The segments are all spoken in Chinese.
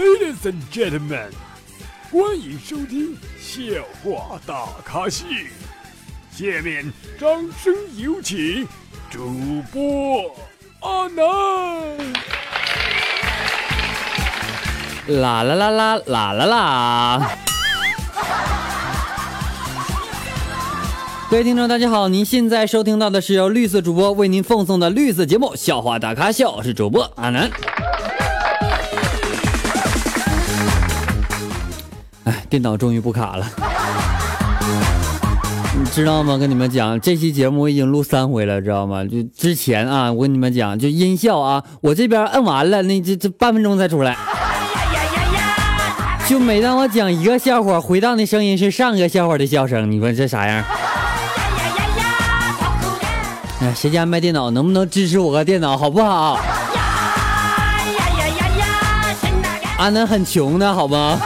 Ladies and gentlemen，欢迎收听笑话大咖秀。下面掌声有请主播阿南。啦啦啦啦啦啦啦！各位听众，大家好，您现在收听到的是由绿色主播为您奉送的绿色节目《笑话大咖秀》，我是主播阿南。电脑终于不卡了，你知道吗？跟你们讲，这期节目我已经录三回了，知道吗？就之前啊，我跟你们讲，就音效啊，我这边摁完了，那这这半分钟才出来。就每当我讲一个笑话，回荡的声音是上个笑话的笑声，你说这啥样？哎，谁家卖电脑，能不能支持我个电脑，好不好？安南很穷的，好吗？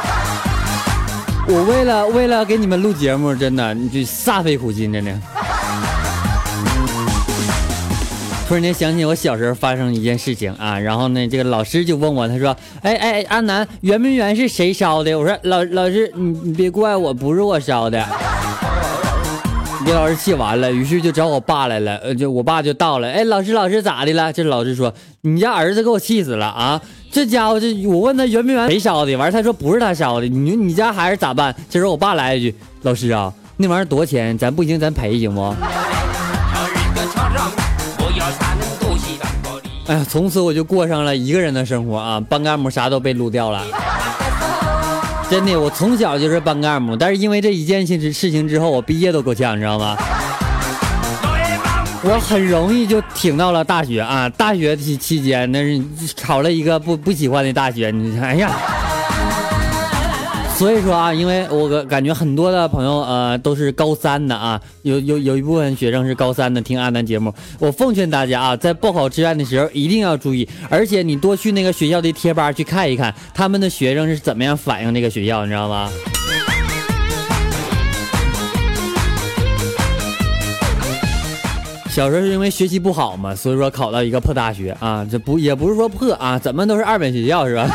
我为了为了给你们录节目，真的，你就煞费苦心，真的。突然间想起我小时候发生一件事情啊，然后呢，这个老师就问我，他说：“哎哎，阿南，圆明园是谁烧的？”我说：“老老师，你你别怪我，不是我烧的。”给老师气完了，于是就找我爸来了，呃，就我爸就到了。哎，老师老师咋的了？这老师说：“你家儿子给我气死了啊！这家伙，这我问他圆明园谁烧的，完了他说不是他烧的。你你家孩子咋办？”这时候我爸来一句：“老师啊，那玩意儿多少钱？咱不行，咱赔行不？” 哎呀，从此我就过上了一个人的生活啊！班干部啥都被撸掉了，真的，我从小就是班干部，但是因为这一件事事情之后，我毕业都够呛，你知道吗？我很容易就挺到了大学啊！大学期期间那是考了一个不不喜欢的大学，你哎呀！所以说啊，因为我感觉很多的朋友呃都是高三的啊，有有有一部分学生是高三的听阿南节目，我奉劝大家啊，在报考志愿的时候一定要注意，而且你多去那个学校的贴吧去看一看，他们的学生是怎么样反映这个学校，你知道吗？小时候是因为学习不好嘛，所以说考到一个破大学啊，这不也不是说破啊，怎么都是二本学校是吧？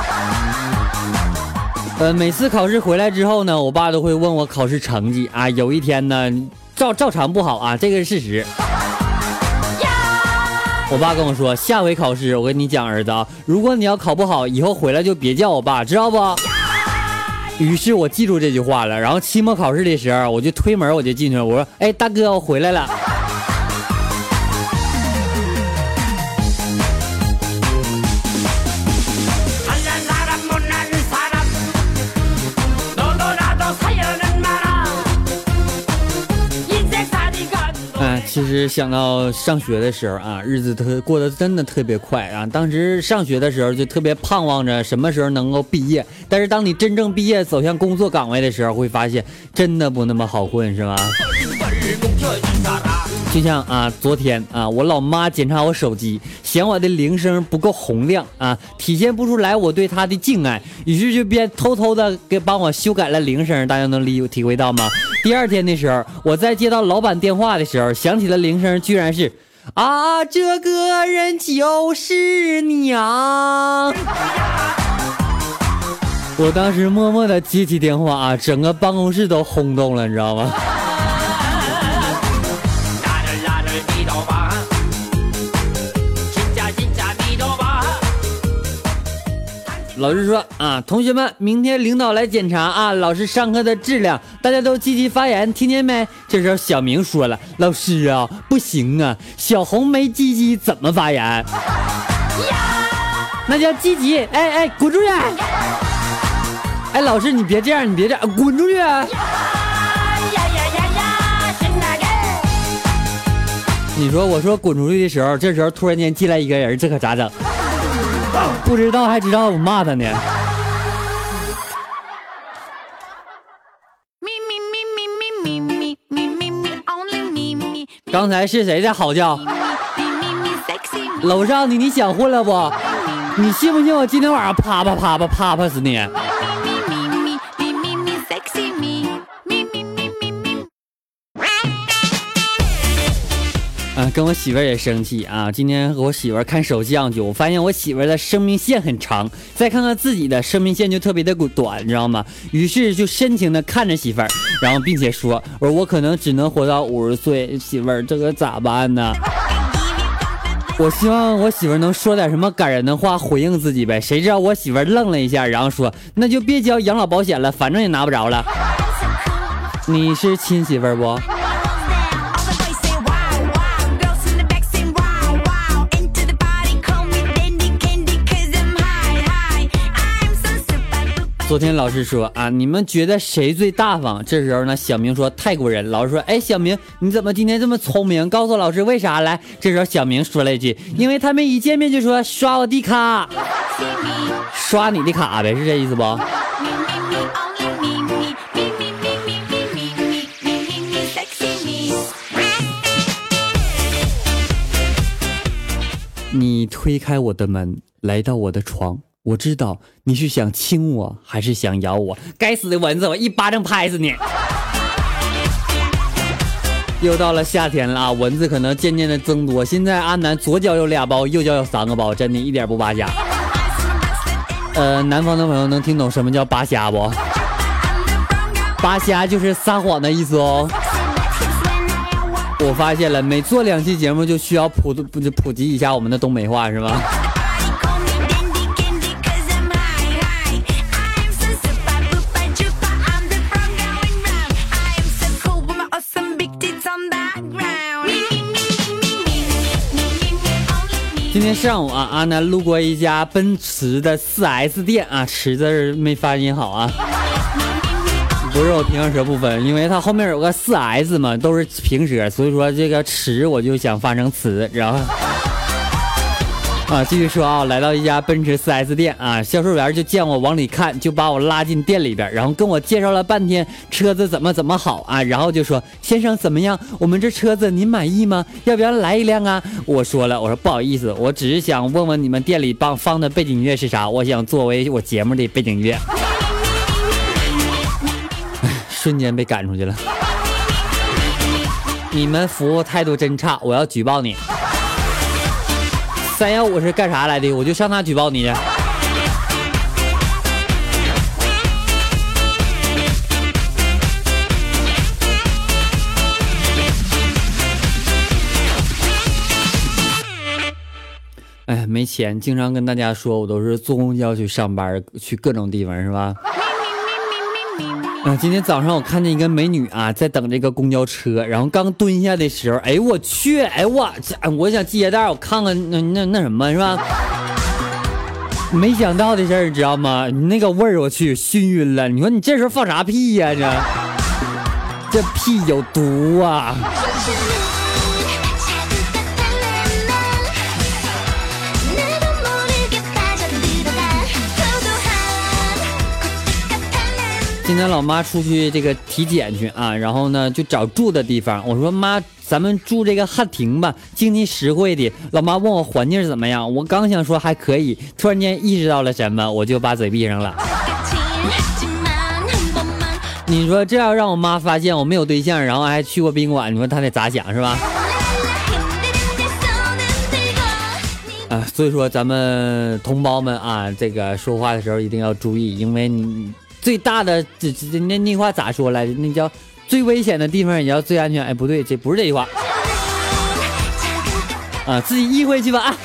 呃，每次考试回来之后呢，我爸都会问我考试成绩啊。有一天呢，照照常不好啊，这个是事实。我爸跟我说，下回考试我跟你讲，儿子啊，如果你要考不好，以后回来就别叫我爸，知道不？于是我记住这句话了。然后期末考试的时候，我就推门我就进去了，我说，哎，大哥，我回来了。其实想到上学的时候啊，日子特过得真的特别快啊。当时上学的时候就特别盼望着什么时候能够毕业，但是当你真正毕业走向工作岗位的时候，会发现真的不那么好混，是吗？就像啊，昨天啊，我老妈检查我手机，嫌我的铃声不够洪亮啊，体现不出来我对她的敬爱，于是就边偷偷的给帮我修改了铃声。大家能理体会到吗？第二天的时候，我在接到老板电话的时候，响起的铃声居然是啊，这个人就是娘。我当时默默的接起电话啊，整个办公室都轰动了，你知道吗？老师说啊，同学们，明天领导来检查啊，老师上课的质量，大家都积极发言，听见没？这时候小明说了，老师啊，不行啊，小红没积极怎么发言？那叫积极！哎哎，滚出去！哎，老师你别这样，你别这样，滚出去！你说我说滚出去的时候，这时候突然间进来一个人，这可咋整？不知道还知道我骂他呢。刚才是谁在嚎叫？楼上的你想混了不？你信不信我今天晚上啪啪啪啪啪啪死你？跟我媳妇儿也生气啊！今天和我媳妇儿看手相去，我发现我媳妇儿的生命线很长，再看看自己的生命线就特别的短，你知道吗？于是就深情的看着媳妇儿，然后并且说：“我说我可能只能活到五十岁，媳妇儿这可咋办呢？”我希望我媳妇儿能说点什么感人的话回应自己呗。谁知道我媳妇儿愣了一下，然后说：“那就别交养老保险了，反正也拿不着了。”你是亲媳妇儿不？昨天老师说啊，你们觉得谁最大方？这时候呢，小明说泰国人。老师说，哎，小明你怎么今天这么聪明？告诉老师为啥来？这时候小明说了一句，因为他们一见面就说刷我的卡，刷你的卡呗，是这意思不？你推开我的门，来到我的床。我知道你是想亲我还是想咬我？该死的蚊子，我一巴掌拍死你！又到了夏天了啊，蚊子可能渐渐的增多。现在阿南左脚有俩包，右脚有三个包，真的一点不扒瞎。呃，南方的朋友能听懂什么叫扒瞎不？扒瞎就是撒谎的意思哦。我发现了，每做两期节目就需要普普普及一下我们的东北话，是吧？今天上午啊，阿南路过一家奔驰的 4S 店啊，驰字没发音好啊，不是我平舌不分，因为它后面有个 4S 嘛，都是平舌，所以说这个驰我就想发成词，然后。啊，继续说啊，来到一家奔驰 4S 店啊，销售员就见我往里看，就把我拉进店里边，然后跟我介绍了半天车子怎么怎么好啊，然后就说先生怎么样？我们这车子您满意吗？要不要来一辆啊？我说了，我说不好意思，我只是想问问你们店里放放的背景音乐是啥？我想作为我节目的背景音乐。瞬间被赶出去了，你们服务态度真差，我要举报你。三幺五是干啥来的？我就上那举报你去。哎，没钱，经常跟大家说，我都是坐公交去上班，去各种地方，是吧？啊，今天早上我看见一个美女啊，在等这个公交车，然后刚蹲下的时候，哎我去，哎我，我想系鞋带，我看看那那那什么是吧？没想到的事儿，知道吗？你那个味儿，我去，熏晕了。你说你这时候放啥屁呀？这这屁有毒啊！今天老妈出去这个体检去啊，然后呢就找住的地方。我说妈，咱们住这个汉庭吧，经济实惠的。老妈问我环境怎么样，我刚想说还可以，突然间意识到了什么，我就把嘴闭上了。你说这要让我妈发现我没有对象，然后还去过宾馆，你说她得咋想是吧？啊，所以说咱们同胞们啊，这个说话的时候一定要注意，因为你。最大的这这那那话咋说来着？那叫最危险的地方也叫最安全。哎，不对，这不是这句话啊，自己意会去吧啊。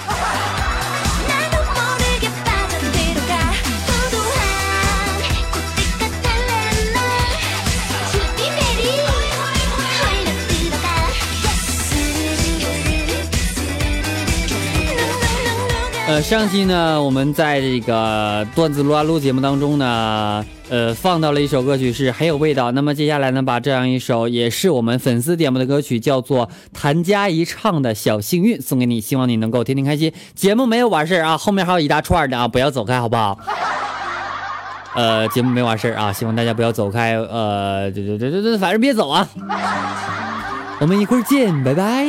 上期呢，我们在这个段子撸啊撸节目当中呢。呃，放到了一首歌曲是很有味道。那么接下来呢，把这样一首也是我们粉丝点播的歌曲，叫做谭佳怡唱的小幸运，送给你，希望你能够天天开心。节目没有完事儿啊，后面还有一大串的啊，不要走开，好不好？呃，节目没完事儿啊，希望大家不要走开。呃，这这这这这，反正别走啊。我们一会儿见，拜拜。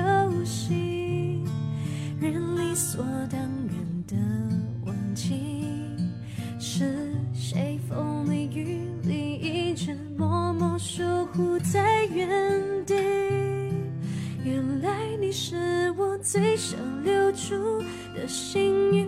最想留住的幸运，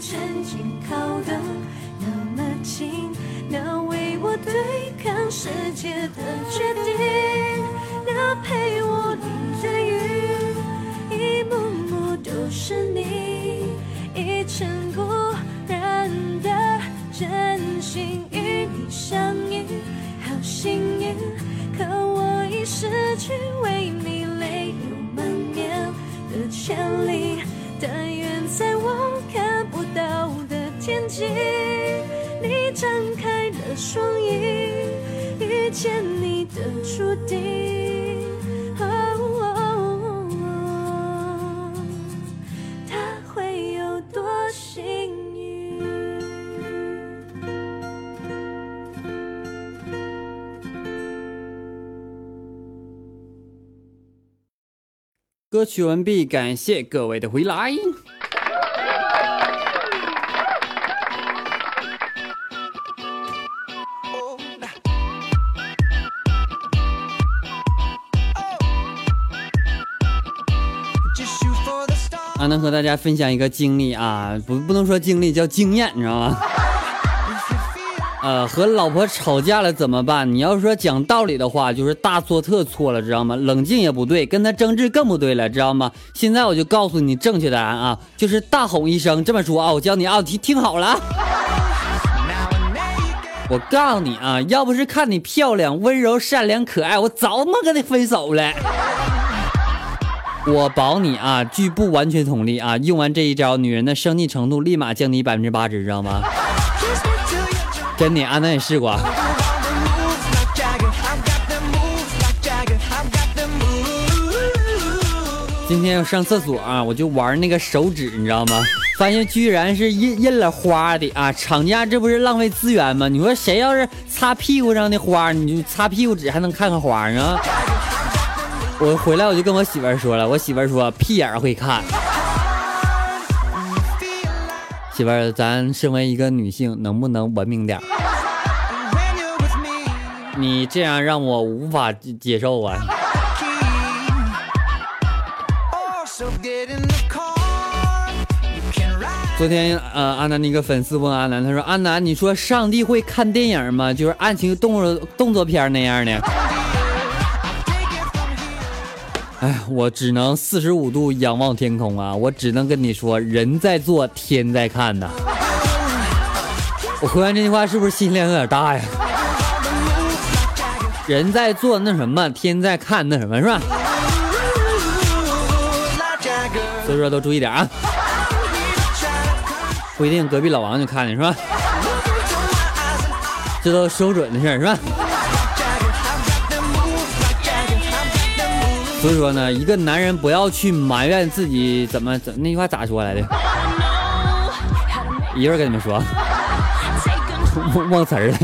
曾经靠得那么近。那为我对抗世界的决定，歌曲完毕，感谢各位的回来。啊，能和大家分享一个经历啊，不不能说经历，叫经验，你知道吗？呃，和老婆吵架了怎么办？你要说讲道理的话，就是大错特错了，知道吗？冷静也不对，跟他争执更不对了，知道吗？现在我就告诉你正确答案啊，就是大吼一声，这么说啊，我教你啊，听听好了。我告诉你啊，要不是看你漂亮、温柔、善良、可爱，我早他妈跟你分手了。我保你啊，据不完全统计啊，用完这一招，女人的生气程度立马降低百分之八十，知道吗？真的，安南也试过。今天我上厕所啊，我就玩那个手指，你知道吗？发现居然是印印了花的啊！厂家这不是浪费资源吗？你说谁要是擦屁股上的花，你就擦屁股纸还能看看花呢？我回来我就跟我媳妇说了，我媳妇说屁眼会看。媳妇儿，咱身为一个女性，能不能文明点儿？你这样让我无法接受啊！昨天呃，阿南的一个粉丝问阿南，他说：“阿南，你说上帝会看电影吗？就是爱情动作动作片那样的？”哎，我只能四十五度仰望天空啊！我只能跟你说，人在做，天在看呐。我回完这句话，是不是心量有点大呀？人在做那什么，天在看那什么，是吧？所以说都注意点啊！不一定隔壁老王就看你是吧？这都收准的事是吧？所以说呢，一个男人不要去埋怨自己怎么怎那句话咋说来的？一会儿跟你们说，忘词儿了。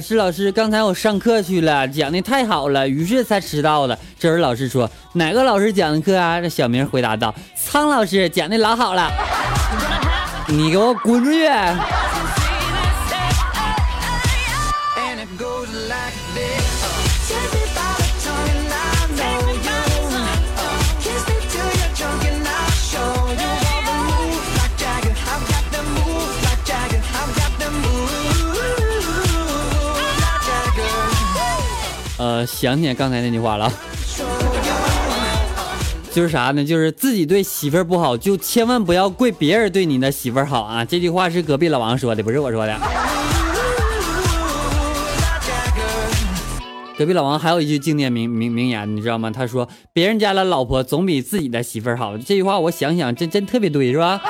是老师，刚才我上课去了，讲的太好了，于是才迟到了。这时老师说：“哪个老师讲的课啊？”这小明回答道：“苍老师讲的老好了。”你给我滚出去！想起来刚才那句话了，就是啥呢？就是自己对媳妇儿不好，就千万不要怪别人对你的媳妇儿好啊！这句话是隔壁老王说的，不是我说的。隔壁老王还有一句经典名名名言，你知道吗？他说：“别人家的老婆总比自己的媳妇儿好。”这句话我想想，真真特别对，是吧？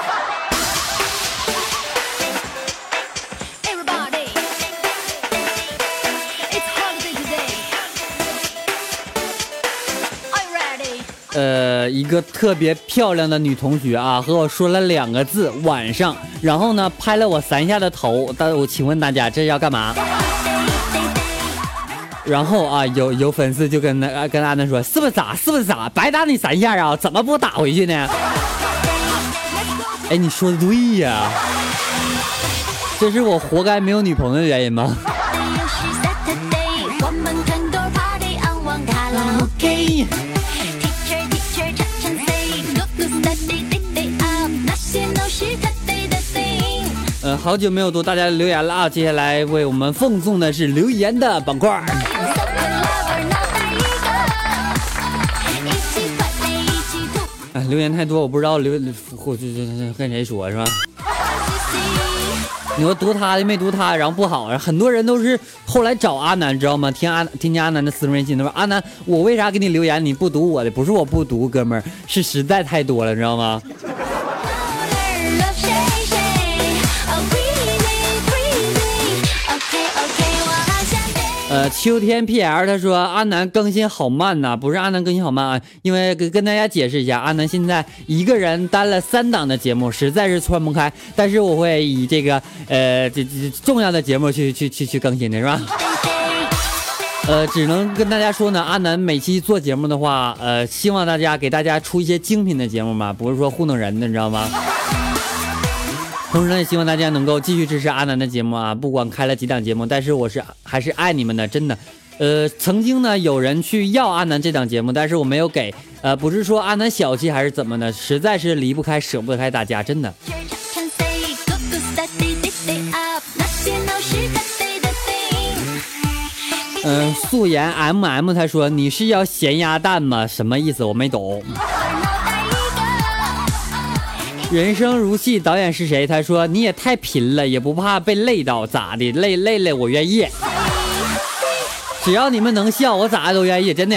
一个特别漂亮的女同学啊，和我说了两个字“晚上”，然后呢，拍了我三下的头。但我请问大家，这是要干嘛？然后啊，有有粉丝就跟那跟阿南说：“是不是傻？是不是傻？白打你三下啊？怎么不打回去呢？”哎，你说的对呀，这是我活该没有女朋友的原因吗？好久没有读大家的留言了啊！接下来为我们奉送的是留言的板块。哎，留言太多，我不知道留或就就跟谁说是吧？你说读他的没读他，然后不好，很多人都是后来找阿南，知道吗？听阿添加阿南的私人微信，他说阿南，我为啥给你留言？你不读我的，不是我不读，哥们儿，是实在太多了，你知道吗？呃，秋天 P L 他说阿南更新好慢呐，不是阿南更新好慢啊，因为跟跟大家解释一下，阿南现在一个人担了三档的节目，实在是窜不开。但是我会以这个呃这这重要的节目去去去去更新的是吧？呃，只能跟大家说呢，阿南每期做节目的话，呃，希望大家给大家出一些精品的节目嘛，不是说糊弄人的，你知道吗？同时呢，也希望大家能够继续支持阿南的节目啊！不管开了几档节目，但是我是还是爱你们的，真的。呃，曾经呢，有人去要阿南这档节目，但是我没有给。呃，不是说阿南小气还是怎么的，实在是离不开、舍不得开大家，真的。嗯，素颜 M M 他说你是要咸鸭蛋吗？什么意思？我没懂。人生如戏，导演是谁？他说你也太贫了，也不怕被累到，咋的？累累累，我愿意。只要你们能笑，我咋都愿意，真的。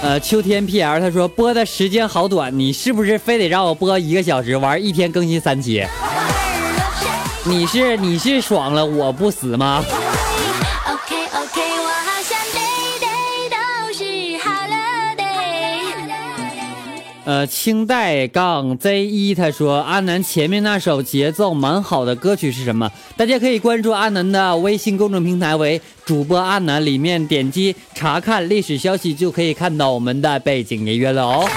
呃，秋天 P L 他说播的时间好短，你是不是非得让我播一个小时，玩一天更新三期？你是你是爽了，我不死吗？呃，清代杠 Z 一他说阿南前面那首节奏蛮好的歌曲是什么？大家可以关注阿南的微信公众平台为主播阿南，里面点击查看历史消息就可以看到我们的背景音乐了哦。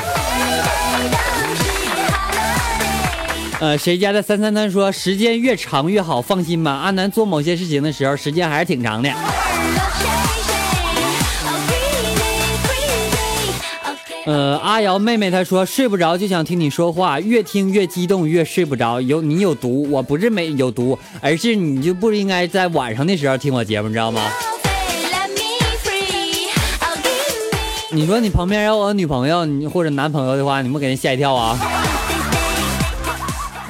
呃，谁家的三三三说时间越长越好，放心吧，阿南做某些事情的时候时间还是挺长的。呃，阿瑶妹妹她说睡不着就想听你说话，越听越激动，越睡不着。有你有毒，我不是没有毒，而是你就不应该在晚上的时候听我节目，你知道吗？你说你旁边要我女朋友，你或者男朋友的话，你不给人吓一跳啊？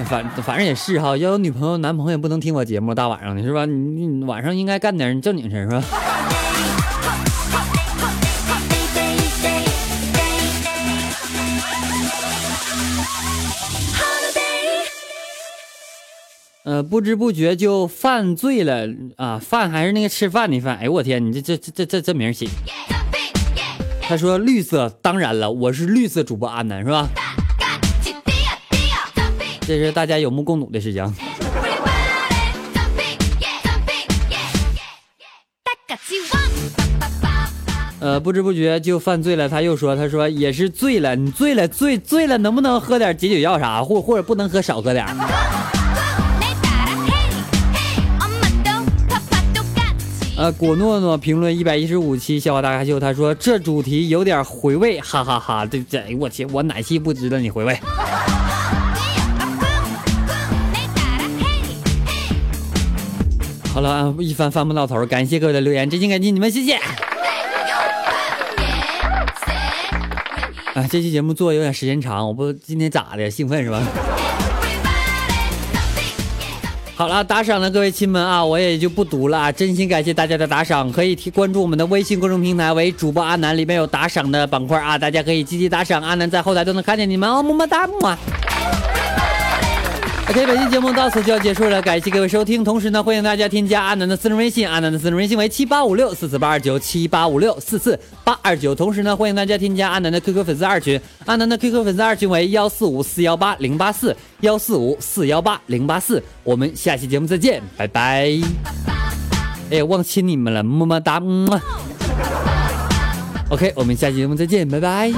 反反正也是哈，要有女朋友、男朋友也不能听我节目，大晚上的是吧？你你晚上应该干点正经事是吧？呃，不知不觉就犯罪了啊！饭还是那个吃饭的饭。哎呦我天，你这这这这这这名起。他说绿色，当然了，我是绿色主播安南是吧？这是大家有目共睹的事情。呃，不知不觉就犯罪了。他又说，他说也是醉了，你醉了，醉醉了，能不能喝点解酒药啥？或或者不能喝，少喝点。呃，果诺诺评论一百一十五期笑话大咖秀，他说这主题有点回味，哈哈哈！对这，我去，我哪期不值得你回味？好了，一番翻不到头，感谢各位的留言，真心感激你们，谢谢。啊，这期节目做有点时间长，我不今天咋的，兴奋是吧？好了，打赏的各位亲们啊，我也就不读了啊，真心感谢大家的打赏，可以提关注我们的微信公众平台为主播阿南，里面有打赏的板块啊，大家可以积极打赏，阿南在后台都能看见你们哦，么么哒，么么。OK，本期节目到此就要结束了，感谢各位收听。同时呢，欢迎大家添加阿南的私人微信，阿南的私人微信为七八五六四四八二九七八五六四四八二九。同时呢，欢迎大家添加阿南的 QQ 粉丝二群，阿南的 QQ 粉丝二群为幺四五四幺八零八四幺四五四幺八零八四。我们下期节目再见，拜拜。哎呀，忘亲你们了，么么哒，么。OK，我们下期节目再见，拜拜。